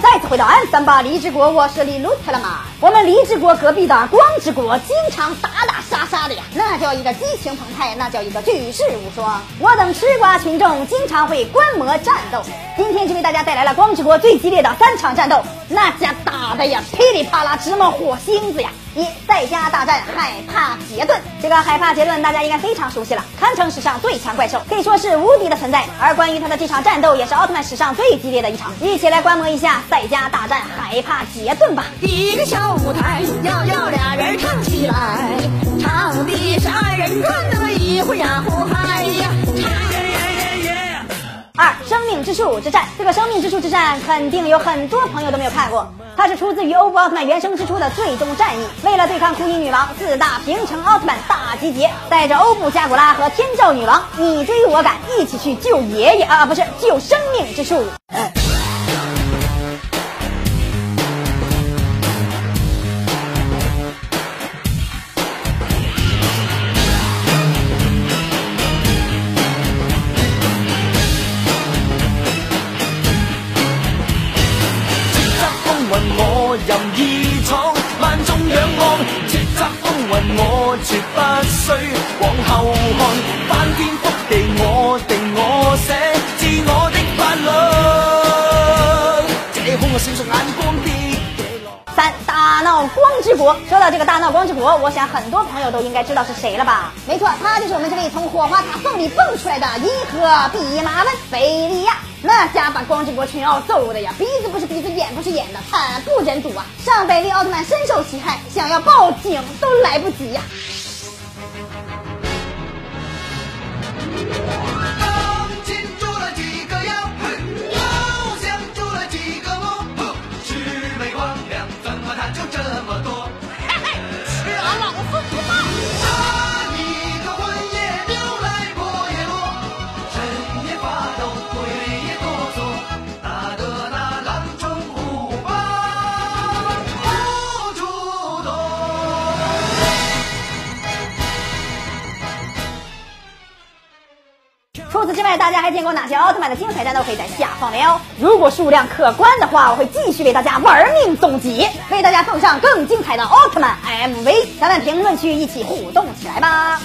再次回到 M 三八离之国，我是李路特了嘛。我们离之国隔壁的光之国经常打，那叫一个激情澎湃，那叫一个举世无双。我等吃瓜群众经常会观摩战斗，今天就为大家带来了光之国最激烈的三场战斗，那家打的呀噼里啪啦直冒火星子呀！一赛迦大战海帕杰顿，这个海帕杰顿大家应该非常熟悉了，堪称史上最强怪兽，可以说是无敌的存在。而关于他的这场战斗，也是奥特曼史上最激烈的一场。一起来观摩一下赛迦大战海帕杰顿吧。第一个小舞台，命之树之战，这个生命之树之战肯定有很多朋友都没有看过，它是出自于欧布奥特曼原生之初的最终战役。为了对抗枯音女王，四大平成奥特曼大集结，带着欧布加古拉和天照女王你追我赶，一起去救爷爷啊，不是救生命之树。任意闯，万众仰望，叱咤风云我绝不需光之国，说到这个大闹光之国，我想很多朋友都应该知道是谁了吧？没错，他就是我们这位从火花塔缝里蹦出来的银河弼马温菲利亚。那家把光之国群奧揍的呀，鼻子不是鼻子，眼不是眼的，惨不忍睹啊！上百位奥特曼深受其害，想要报警都来不及呀、除此之外，大家还见过哪些奥特曼的精彩战斗？可以在下方留言。如果数量可观的话，我会继续为大家玩命总结，为大家奉上更精彩的奥特曼 MV。咱们评论区一起互动起来吧！